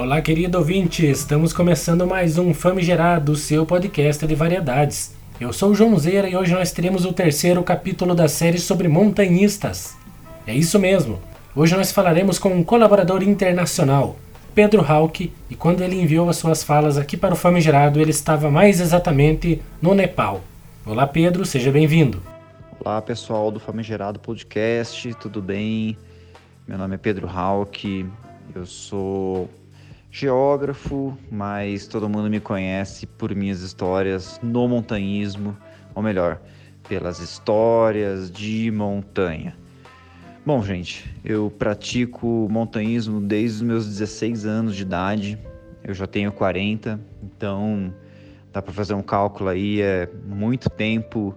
Olá, querido ouvinte, estamos começando mais um Famigerado, seu podcast de variedades. Eu sou o João Zeira e hoje nós teremos o terceiro capítulo da série sobre montanhistas. É isso mesmo. Hoje nós falaremos com um colaborador internacional, Pedro Hauck, e quando ele enviou as suas falas aqui para o Famigerado, ele estava mais exatamente no Nepal. Olá, Pedro, seja bem-vindo. Olá, pessoal do Famigerado Podcast, tudo bem? Meu nome é Pedro Hauck, eu sou geógrafo, mas todo mundo me conhece por minhas histórias no montanhismo, ou melhor, pelas histórias de montanha. Bom, gente, eu pratico montanhismo desde os meus 16 anos de idade. Eu já tenho 40, então dá para fazer um cálculo aí, é muito tempo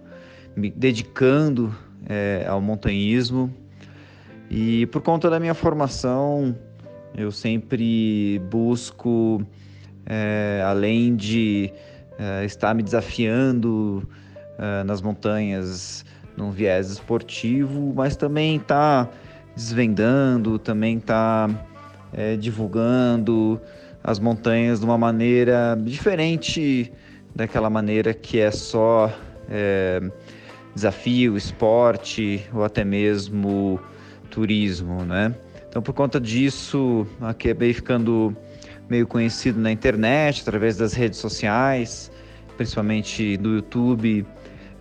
me dedicando é, ao montanhismo. E por conta da minha formação, eu sempre busco, é, além de é, estar me desafiando é, nas montanhas num viés esportivo, mas também está desvendando, também está é, divulgando as montanhas de uma maneira diferente daquela maneira que é só é, desafio, esporte ou até mesmo turismo, né? Então, por conta disso, acabei ficando meio conhecido na internet, através das redes sociais, principalmente do YouTube,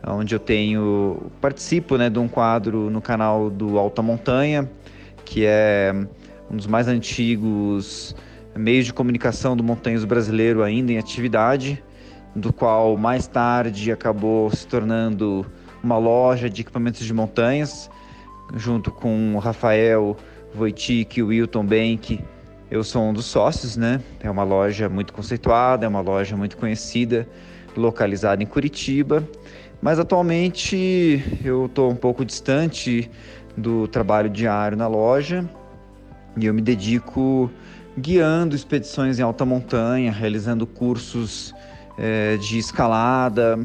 onde eu tenho participo né, de um quadro no canal do Alta Montanha, que é um dos mais antigos meios de comunicação do montanhismo brasileiro ainda em atividade, do qual mais tarde acabou se tornando uma loja de equipamentos de montanhas, junto com o Rafael O Wilton Bank. Eu sou um dos sócios, né? É uma loja muito conceituada, é uma loja muito conhecida, localizada em Curitiba mas atualmente eu estou um pouco distante do trabalho diário na loja e eu me dedico guiando expedições em alta montanha, realizando cursos é, de escalada,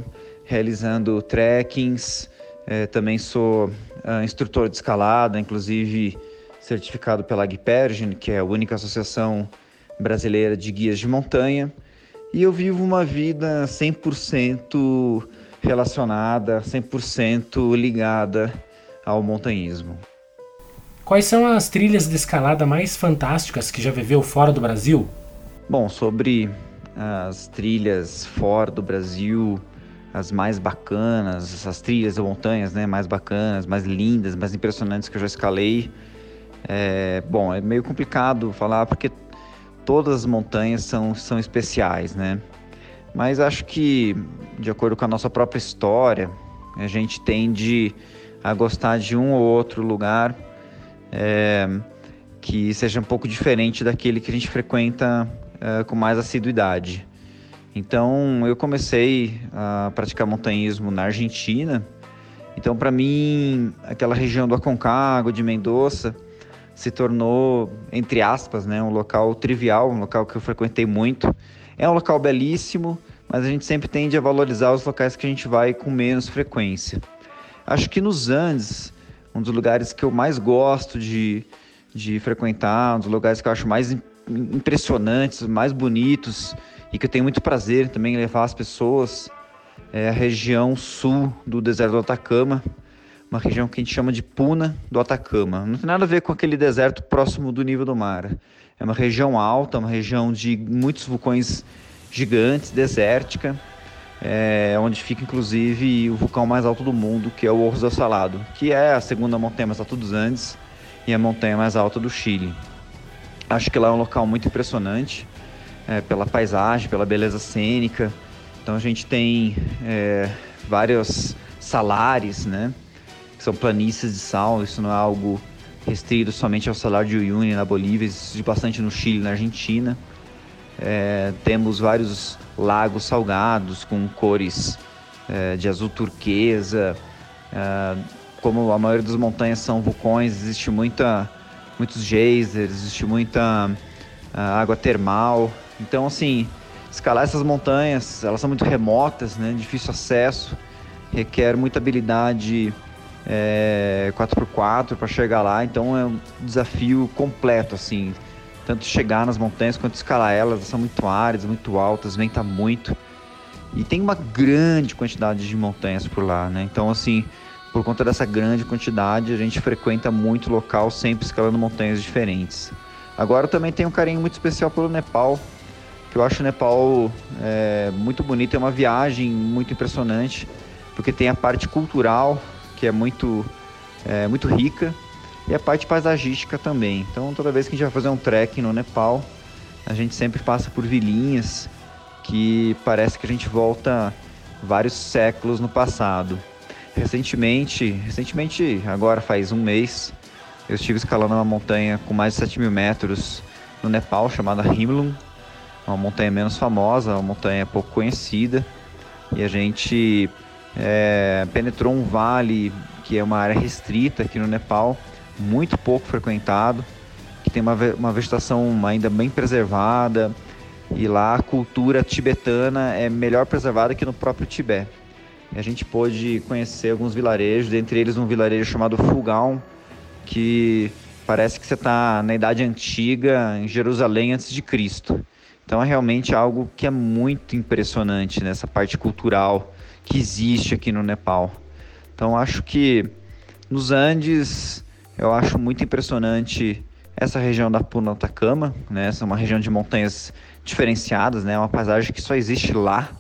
realizando trekkings. É, também sou uh, instrutor de escalada, inclusive certificado pela Agpergen, que é a única associação brasileira de guias de montanha. E eu vivo uma vida 100% relacionada, 100% ligada ao montanhismo. Quais são as trilhas de escalada mais fantásticas que já viveu fora do Brasil? Bom, sobre as trilhas fora do Brasil, as mais bacanas, as trilhas de montanhas né, mais bacanas, mais lindas, mais impressionantes que eu já escalei. É, bom, é meio complicado falar porque todas as montanhas são, são especiais, né? Mas acho que, de acordo com a nossa própria história, a gente tende a gostar de um ou outro lugar é, que seja um pouco diferente daquele que a gente frequenta é, com mais assiduidade. Então, eu comecei a praticar montanhismo na Argentina. Então, para mim, aquela região do Aconcagua, de Mendoza, se tornou, entre aspas, né, um local trivial, um local que eu frequentei muito é um local belíssimo, mas a gente sempre tende a valorizar os locais que a gente vai com menos frequência. Acho que nos Andes, um dos lugares que eu mais gosto de, de frequentar, um dos lugares que eu acho mais impressionantes, mais bonitos e que eu tenho muito prazer também levar as pessoas, é a região sul do deserto do Atacama, uma região que a gente chama de Puna do Atacama. Não tem nada a ver com aquele deserto próximo do nível do mar. É uma região alta, uma região de muitos vulcões gigantes, desértica, é, onde fica inclusive o vulcão mais alto do mundo, que é o Orros do Salado, que é a segunda montanha mais alta dos Andes e a montanha mais alta do Chile. Acho que lá é um local muito impressionante é, pela paisagem, pela beleza cênica. Então a gente tem é, vários salares, né? Que são planícies de sal. Isso não é algo restrito somente ao salário de Uyuni na Bolívia, existe bastante no Chile, na Argentina. É, temos vários lagos salgados com cores é, de azul turquesa. É, como a maioria das montanhas são vulcões, existe muita, muitos geysers, existe muita é, água termal. Então, assim, escalar essas montanhas, elas são muito remotas, né, difícil acesso, requer muita habilidade é, 4x4 para chegar lá, então é um desafio completo, assim. tanto chegar nas montanhas quanto escalar elas, são muito áridas, muito altas, venta muito. E tem uma grande quantidade de montanhas por lá, né? Então, assim, por conta dessa grande quantidade, a gente frequenta muito local, sempre escalando montanhas diferentes. Agora também tenho um carinho muito especial pelo Nepal, que eu acho o Nepal é, muito bonito, é uma viagem muito impressionante, porque tem a parte cultural, que é muito, é, muito rica, e a parte paisagística também. Então toda vez que a gente vai fazer um trekking no Nepal, a gente sempre passa por vilinhas que parece que a gente volta vários séculos no passado. Recentemente, recentemente, agora faz um mês, eu estive escalando uma montanha com mais de 7 mil metros no Nepal, chamada Himlung, uma montanha menos famosa, uma montanha pouco conhecida, e a gente é, penetrou um vale que é uma área restrita aqui no Nepal, muito pouco frequentado, que tem uma, uma vegetação ainda bem preservada, e lá a cultura tibetana é melhor preservada que no próprio Tibete. E a gente pôde conhecer alguns vilarejos, dentre eles um vilarejo chamado Fulgaum, que parece que você está na Idade Antiga, em Jerusalém antes de Cristo. Então é realmente algo que é muito impressionante nessa parte cultural que existe aqui no Nepal. Então acho que nos Andes eu acho muito impressionante essa região da Puna Atacama, né? Essa é uma região de montanhas diferenciadas, né? Uma paisagem que só existe lá.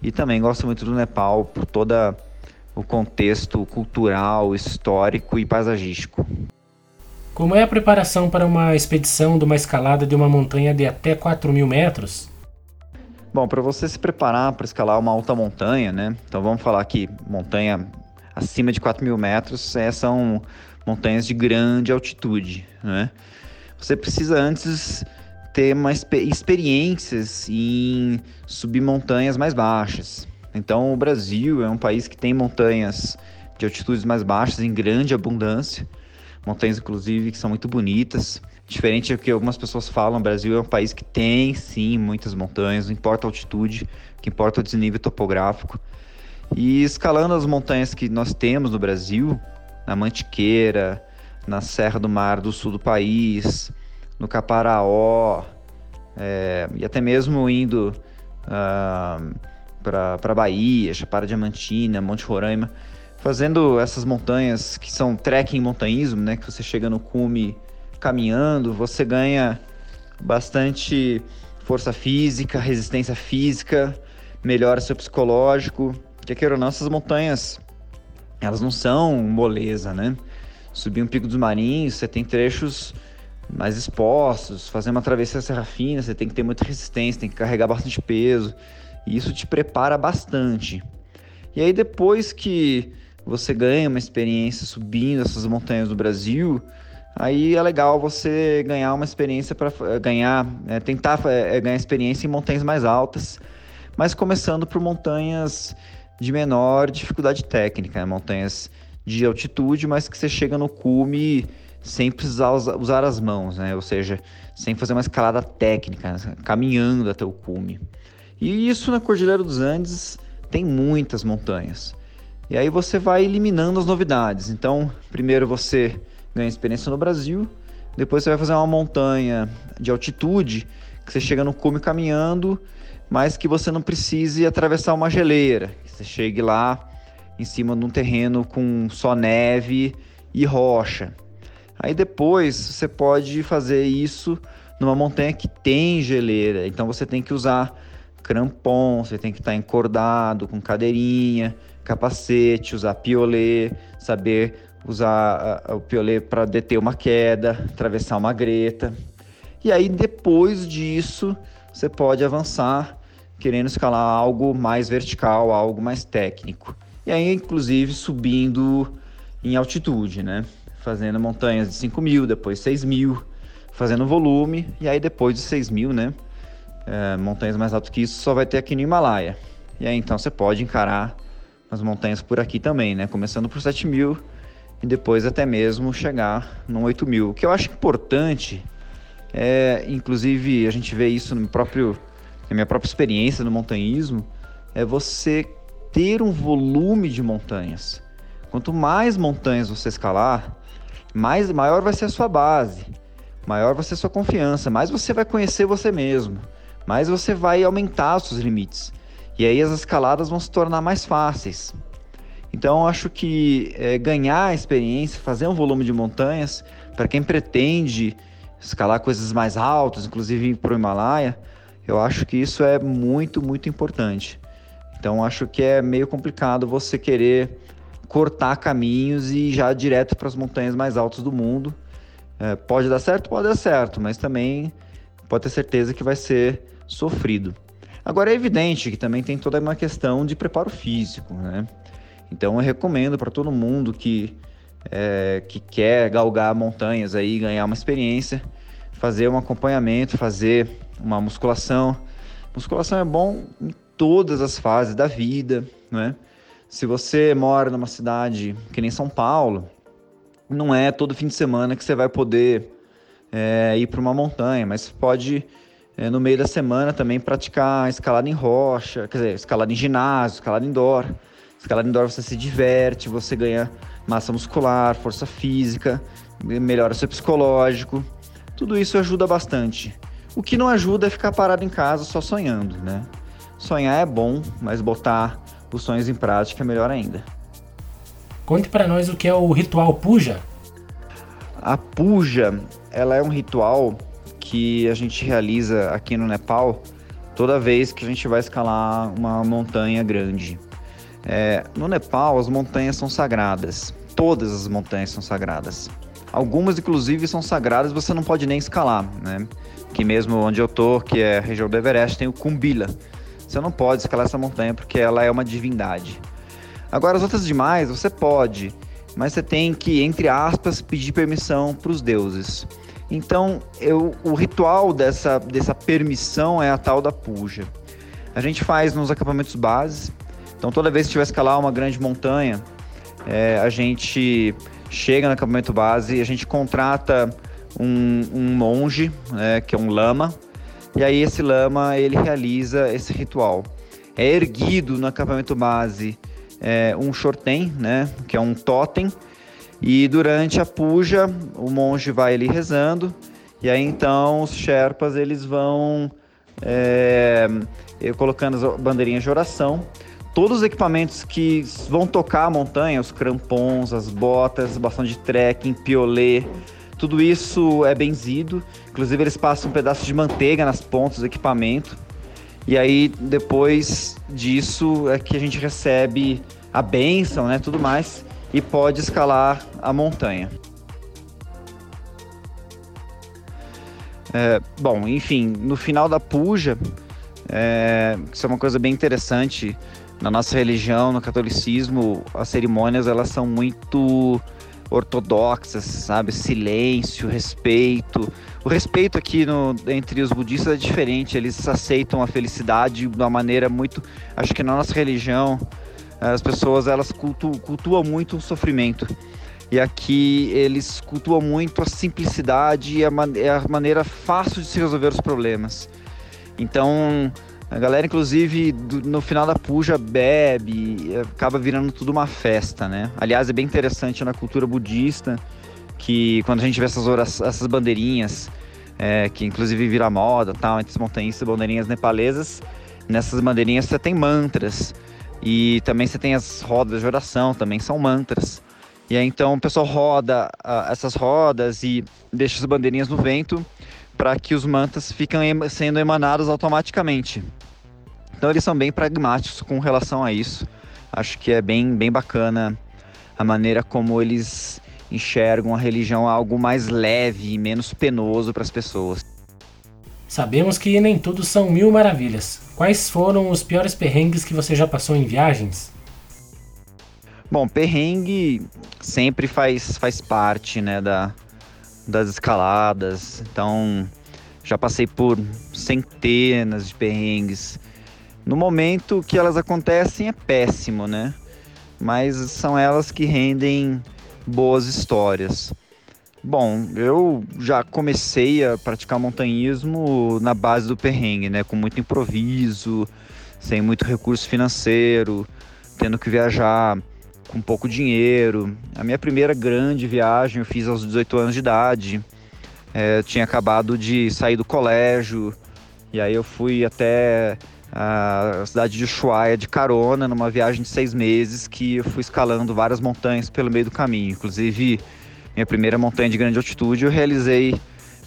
E também gosto muito do Nepal por toda o contexto cultural, histórico e paisagístico. Como é a preparação para uma expedição de uma escalada de uma montanha de até 4 mil metros? Bom, para você se preparar para escalar uma alta montanha, né? Então vamos falar aqui, montanha acima de 4 mil metros, é, são montanhas de grande altitude, né? Você precisa antes ter mais experiências em subir montanhas mais baixas. Então, o Brasil é um país que tem montanhas de altitudes mais baixas em grande abundância, montanhas inclusive que são muito bonitas. Diferente do que algumas pessoas falam, o Brasil é um país que tem sim muitas montanhas, não importa a altitude, o que importa é o desnível topográfico. E escalando as montanhas que nós temos no Brasil, na Mantiqueira, na Serra do Mar do sul do país, no Caparaó, é, e até mesmo indo uh, para Bahia, Chapada Diamantina, Monte Roraima, fazendo essas montanhas que são trekking montanhismo, né, que você chega no cume caminhando, você ganha bastante força física, resistência física, melhora seu psicológico, que queira ou não, essas montanhas, elas não são moleza, né? Subir um pico dos marinhos, você tem trechos mais expostos, fazer uma travessia serra fina, você tem que ter muita resistência, tem que carregar bastante peso, e isso te prepara bastante. E aí depois que você ganha uma experiência subindo essas montanhas do Brasil, aí é legal você ganhar uma experiência para eh, ganhar, é, tentar é, ganhar experiência em montanhas mais altas, mas começando por montanhas de menor dificuldade técnica, né? montanhas de altitude, mas que você chega no cume sem precisar usar as mãos, né? Ou seja, sem fazer uma escalada técnica, caminhando até o cume. E isso na Cordilheira dos Andes tem muitas montanhas. E aí você vai eliminando as novidades. Então, primeiro você ganha experiência no Brasil, depois você vai fazer uma montanha de altitude que você chega no cume caminhando, mas que você não precise atravessar uma geleira. Você chegue lá em cima de um terreno com só neve e rocha. Aí depois você pode fazer isso numa montanha que tem geleira. Então você tem que usar crampon, você tem que estar encordado com cadeirinha, capacete, usar piolê, saber usar o piolê para deter uma queda, atravessar uma greta. E aí depois disso você pode avançar querendo escalar algo mais vertical, algo mais técnico. E aí inclusive subindo em altitude, né? fazendo montanhas de 5 mil, depois 6 mil, fazendo volume, e aí depois de 6 mil, né? É, montanhas mais altas que isso só vai ter aqui no Himalaia. E aí então você pode encarar as montanhas por aqui também, né? Começando por 7 mil e depois até mesmo chegar no 8 mil. O que eu acho importante é, inclusive, a gente vê isso no próprio, na minha própria experiência no montanhismo, é você ter um volume de montanhas. Quanto mais montanhas você escalar, mais maior vai ser a sua base. maior vai ser sua confiança, mais você vai conhecer você mesmo, mais você vai aumentar os seus limites. E aí as escaladas vão se tornar mais fáceis. Então acho que é, ganhar experiência, fazer um volume de montanhas, para quem pretende escalar coisas mais altas, inclusive para o Himalaia, eu acho que isso é muito, muito importante. Então acho que é meio complicado você querer cortar caminhos e ir já direto para as montanhas mais altas do mundo. É, pode dar certo, pode dar certo, mas também pode ter certeza que vai ser sofrido. Agora é evidente que também tem toda uma questão de preparo físico, né? Então eu recomendo para todo mundo que é, que quer galgar montanhas aí, ganhar uma experiência, fazer um acompanhamento, fazer uma musculação. Musculação é bom em todas as fases da vida, né? Se você mora numa cidade que nem São Paulo, não é todo fim de semana que você vai poder é, ir para uma montanha, mas pode é, no meio da semana também praticar escalada em rocha, quer dizer, escalada em ginásio, escalada indoor. Escalada indoor você se diverte, você ganha massa muscular, força física, melhora seu psicológico. Tudo isso ajuda bastante. O que não ajuda é ficar parado em casa só sonhando, né? Sonhar é bom, mas botar os sonhos em prática é melhor ainda. Conte para nós o que é o ritual puja. A puja, ela é um ritual que a gente realiza aqui no Nepal toda vez que a gente vai escalar uma montanha grande. É, no Nepal, as montanhas são sagradas. Todas as montanhas são sagradas. Algumas, inclusive, são sagradas você não pode nem escalar, né? Que mesmo onde eu tô, que é a região do Everest, tem o Kumbila. Você não pode escalar essa montanha porque ela é uma divindade. Agora, as outras demais, você pode, mas você tem que, entre aspas, pedir permissão para os deuses. Então, eu, o ritual dessa, dessa permissão é a tal da puja. A gente faz nos acampamentos bases, então, toda vez que tiver escalar uma grande montanha, é, a gente chega no acampamento base e a gente contrata um, um monge, né, que é um lama, e aí esse lama ele realiza esse ritual. É erguido no acampamento base é, um shorten, né, que é um totem, e durante a puja o monge vai ali rezando, e aí então os sherpas eles vão é, colocando as bandeirinhas de oração todos os equipamentos que vão tocar a montanha, os crampons, as botas, bastão de trekking, piolê, tudo isso é benzido. Inclusive eles passam um pedaço de manteiga nas pontas do equipamento. E aí depois disso é que a gente recebe a benção, né, tudo mais e pode escalar a montanha. É, bom, enfim, no final da puja, é, isso é uma coisa bem interessante na nossa religião, no catolicismo, as cerimônias elas são muito ortodoxas, sabe? Silêncio, respeito. O respeito aqui no, entre os budistas é diferente, eles aceitam a felicidade de uma maneira muito. Acho que na nossa religião, as pessoas elas cultu, cultuam muito o sofrimento. E aqui eles cultuam muito a simplicidade e a, man a maneira fácil de se resolver os problemas. Então, a galera, inclusive, do, no final da puja bebe, acaba virando tudo uma festa, né? Aliás, é bem interessante na cultura budista que quando a gente vê essas, essas bandeirinhas, é, que inclusive vira moda, tal, entre os montanhistas, bandeirinhas nepalesas, nessas bandeirinhas você tem mantras e também você tem as rodas de oração, também são mantras. E aí então o pessoal roda uh, essas rodas e deixa as bandeirinhas no vento para que os mantras fiquem sendo emanados automaticamente. Então eles são bem pragmáticos com relação a isso. Acho que é bem, bem bacana a maneira como eles enxergam a religião algo mais leve e menos penoso para as pessoas. Sabemos que nem tudo são mil maravilhas. Quais foram os piores perrengues que você já passou em viagens? Bom, perrengue sempre faz, faz parte né, da, das escaladas. Então, já passei por centenas de perrengues. No momento que elas acontecem é péssimo, né? Mas são elas que rendem boas histórias. Bom, eu já comecei a praticar montanhismo na base do perrengue, né? Com muito improviso, sem muito recurso financeiro, tendo que viajar com pouco dinheiro. A minha primeira grande viagem eu fiz aos 18 anos de idade. É, tinha acabado de sair do colégio e aí eu fui até a cidade de Ushuaia de carona numa viagem de seis meses que eu fui escalando várias montanhas pelo meio do caminho. Inclusive, minha primeira montanha de grande altitude eu realizei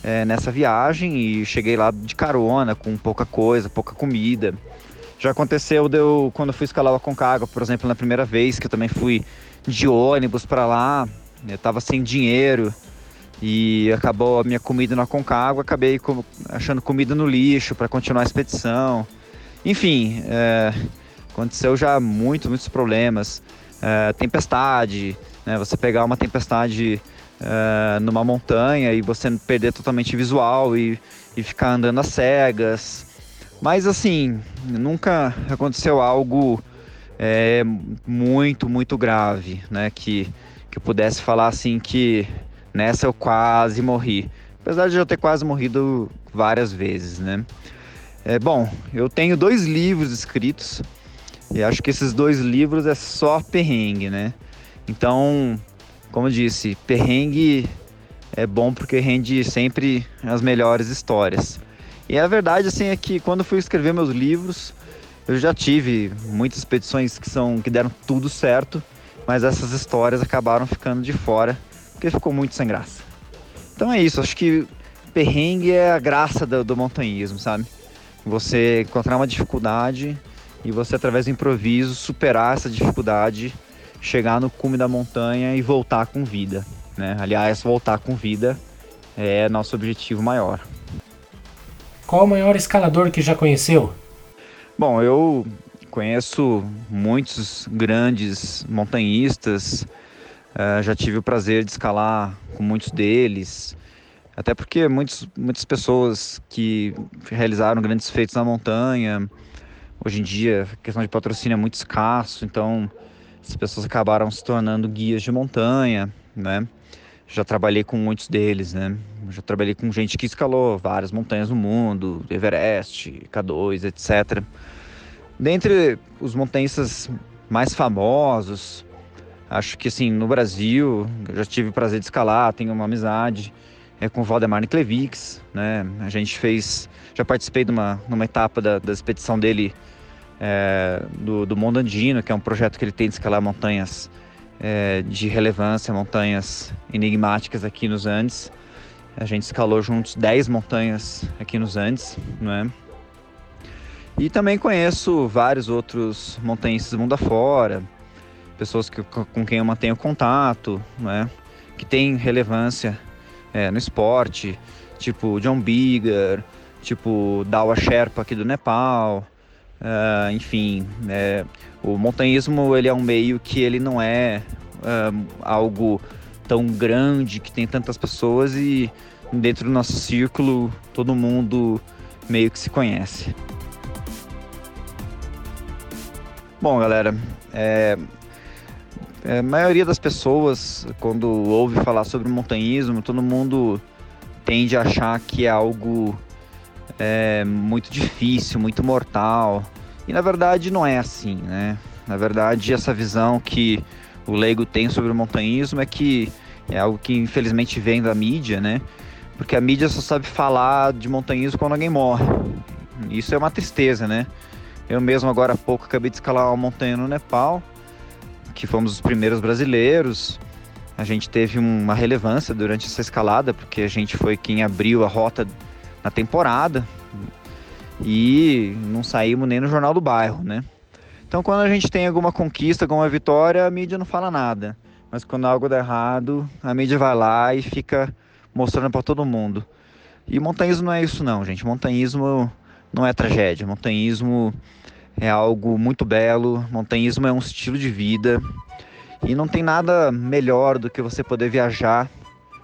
é, nessa viagem e cheguei lá de carona com pouca coisa, pouca comida. Já aconteceu eu, quando eu fui escalar o Aconcagua, por exemplo, na primeira vez que eu também fui de ônibus para lá, eu tava sem dinheiro e acabou a minha comida no Aconcagua, acabei achando comida no lixo para continuar a expedição. Enfim, é, aconteceu já muitos, muitos problemas. É, tempestade, né, você pegar uma tempestade é, numa montanha e você perder totalmente visual e, e ficar andando às cegas. Mas assim, nunca aconteceu algo é, muito, muito grave, né? Que, que eu pudesse falar assim que nessa eu quase morri. Apesar de eu ter quase morrido várias vezes, né? É, bom, eu tenho dois livros escritos e acho que esses dois livros é só perrengue, né? Então, como disse, perrengue é bom porque rende sempre as melhores histórias. E a verdade assim é que quando fui escrever meus livros, eu já tive muitas expedições que são que deram tudo certo, mas essas histórias acabaram ficando de fora porque ficou muito sem graça. Então é isso, acho que perrengue é a graça do, do montanhismo, sabe? Você encontrar uma dificuldade e você através do improviso superar essa dificuldade chegar no cume da montanha e voltar com vida. Né? Aliás, voltar com vida é nosso objetivo maior. Qual o maior escalador que já conheceu? Bom, eu conheço muitos grandes montanhistas, uh, já tive o prazer de escalar com muitos deles, até porque muitos, muitas pessoas que realizaram grandes feitos na montanha, hoje em dia a questão de patrocínio é muito escasso, então as pessoas acabaram se tornando guias de montanha, né? Já trabalhei com muitos deles, né? Já trabalhei com gente que escalou várias montanhas no mundo, Everest, K2, etc. Dentre os montanhistas mais famosos, acho que assim, no Brasil, já tive o prazer de escalar, tenho uma amizade é, com o Valdemar Niklevix, né? A gente fez, já participei de uma, numa etapa da, da expedição dele é, do, do Mundo Andino, que é um projeto que ele tem de escalar montanhas é, de relevância, montanhas enigmáticas aqui nos Andes. A gente escalou juntos 10 montanhas aqui nos Andes, não é? E também conheço vários outros montanhistas do mundo afora, pessoas que, com quem eu mantenho contato, né? que tem relevância é, no esporte, tipo John Bigger, tipo Dawa Sherpa aqui do Nepal, Uh, enfim, é, o montanhismo ele é um meio que ele não é uh, algo tão grande que tem tantas pessoas e dentro do nosso círculo todo mundo meio que se conhece. Bom, galera, é, é, a maioria das pessoas, quando ouve falar sobre montanhismo, todo mundo tende a achar que é algo é, muito difícil, muito mortal. E na verdade não é assim, né? Na verdade, essa visão que o leigo tem sobre o montanhismo é que é algo que infelizmente vem da mídia, né? Porque a mídia só sabe falar de montanhismo quando alguém morre. Isso é uma tristeza, né? Eu mesmo agora há pouco acabei de escalar uma montanha no Nepal, que fomos os primeiros brasileiros. A gente teve uma relevância durante essa escalada, porque a gente foi quem abriu a rota na temporada e não saímos nem no jornal do bairro, né? Então, quando a gente tem alguma conquista, alguma vitória, a mídia não fala nada. Mas quando algo dá errado, a mídia vai lá e fica mostrando para todo mundo. E montanhismo não é isso não, gente. Montanhismo não é tragédia. Montanhismo é algo muito belo. Montanhismo é um estilo de vida. E não tem nada melhor do que você poder viajar,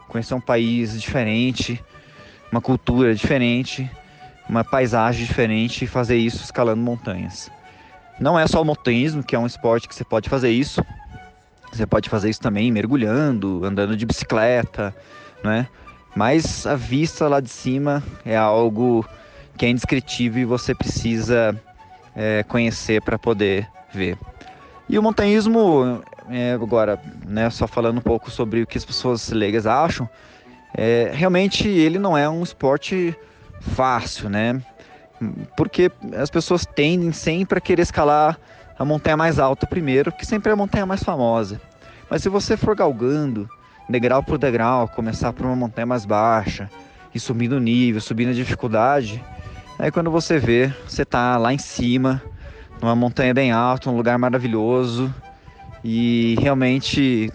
conhecer um país diferente, uma cultura diferente, uma paisagem diferente e fazer isso escalando montanhas. Não é só o montanhismo, que é um esporte que você pode fazer isso. Você pode fazer isso também mergulhando, andando de bicicleta, né? Mas a vista lá de cima é algo que é indescritível e você precisa é, conhecer para poder ver. E o montanhismo, é, agora, né, só falando um pouco sobre o que as pessoas leigas acham, É, realmente ele não é um esporte fácil, né? Porque as pessoas tendem sempre a querer escalar a montanha mais alta primeiro, que sempre é a montanha mais famosa. Mas se você for galgando, degrau por degrau, começar por uma montanha mais baixa e subindo o nível, subindo a dificuldade, aí quando você vê, você tá lá em cima, numa montanha bem alta, um lugar maravilhoso e realmente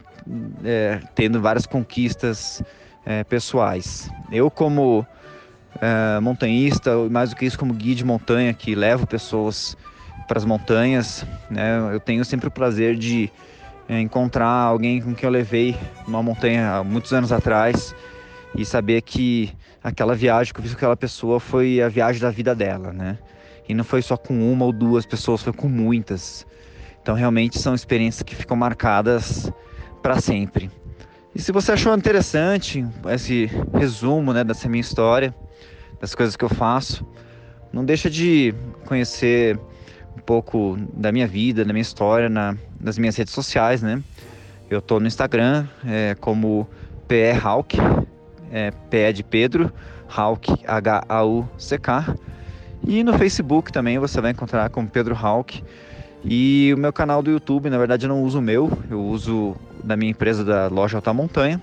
é, tendo várias conquistas é, pessoais. Eu como é, montanhista, mais do que isso como guia de montanha que levo pessoas para as montanhas, né, eu tenho sempre o prazer de é, encontrar alguém com quem eu levei uma montanha há muitos anos atrás e saber que aquela viagem que eu fiz com aquela pessoa foi a viagem da vida dela, né? E não foi só com uma ou duas pessoas, foi com muitas. Então realmente são experiências que ficam marcadas para sempre. E se você achou interessante esse resumo, né, dessa minha história, das coisas que eu faço, não deixa de conhecer um pouco da minha vida, da minha história na, nas minhas redes sociais, né? Eu tô no Instagram é, como PE Hawk, é, PE de Pedro, Hawk, H-A-U-C-K. E no Facebook também você vai encontrar como Pedro Hawk. E o meu canal do YouTube, na verdade eu não uso o meu, eu uso da minha empresa da loja Alta Montanha.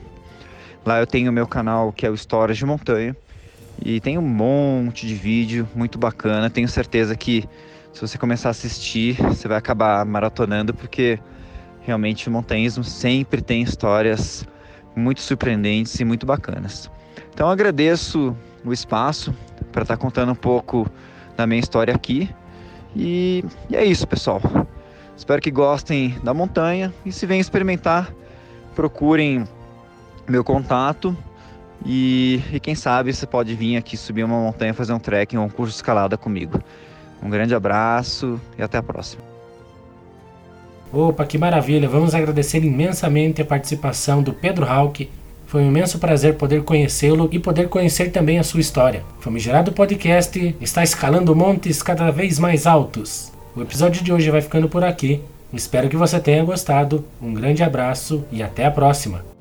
Lá eu tenho o meu canal que é o Histórias de Montanha. E tem um monte de vídeo muito bacana. Tenho certeza que se você começar a assistir, você vai acabar maratonando, porque realmente o montanhismo sempre tem histórias muito surpreendentes e muito bacanas. Então agradeço o espaço para estar tá contando um pouco da minha história aqui. E, e é isso, pessoal. Espero que gostem da montanha e se vêm experimentar, procurem meu contato e, e, quem sabe você pode vir aqui subir uma montanha, fazer um trekking ou um curso de escalada comigo. Um grande abraço e até a próxima. Opa, que maravilha! Vamos agradecer imensamente a participação do Pedro Hauck. Foi um imenso prazer poder conhecê-lo e poder conhecer também a sua história. Famigerado Podcast está escalando montes cada vez mais altos. O episódio de hoje vai ficando por aqui. Espero que você tenha gostado. Um grande abraço e até a próxima!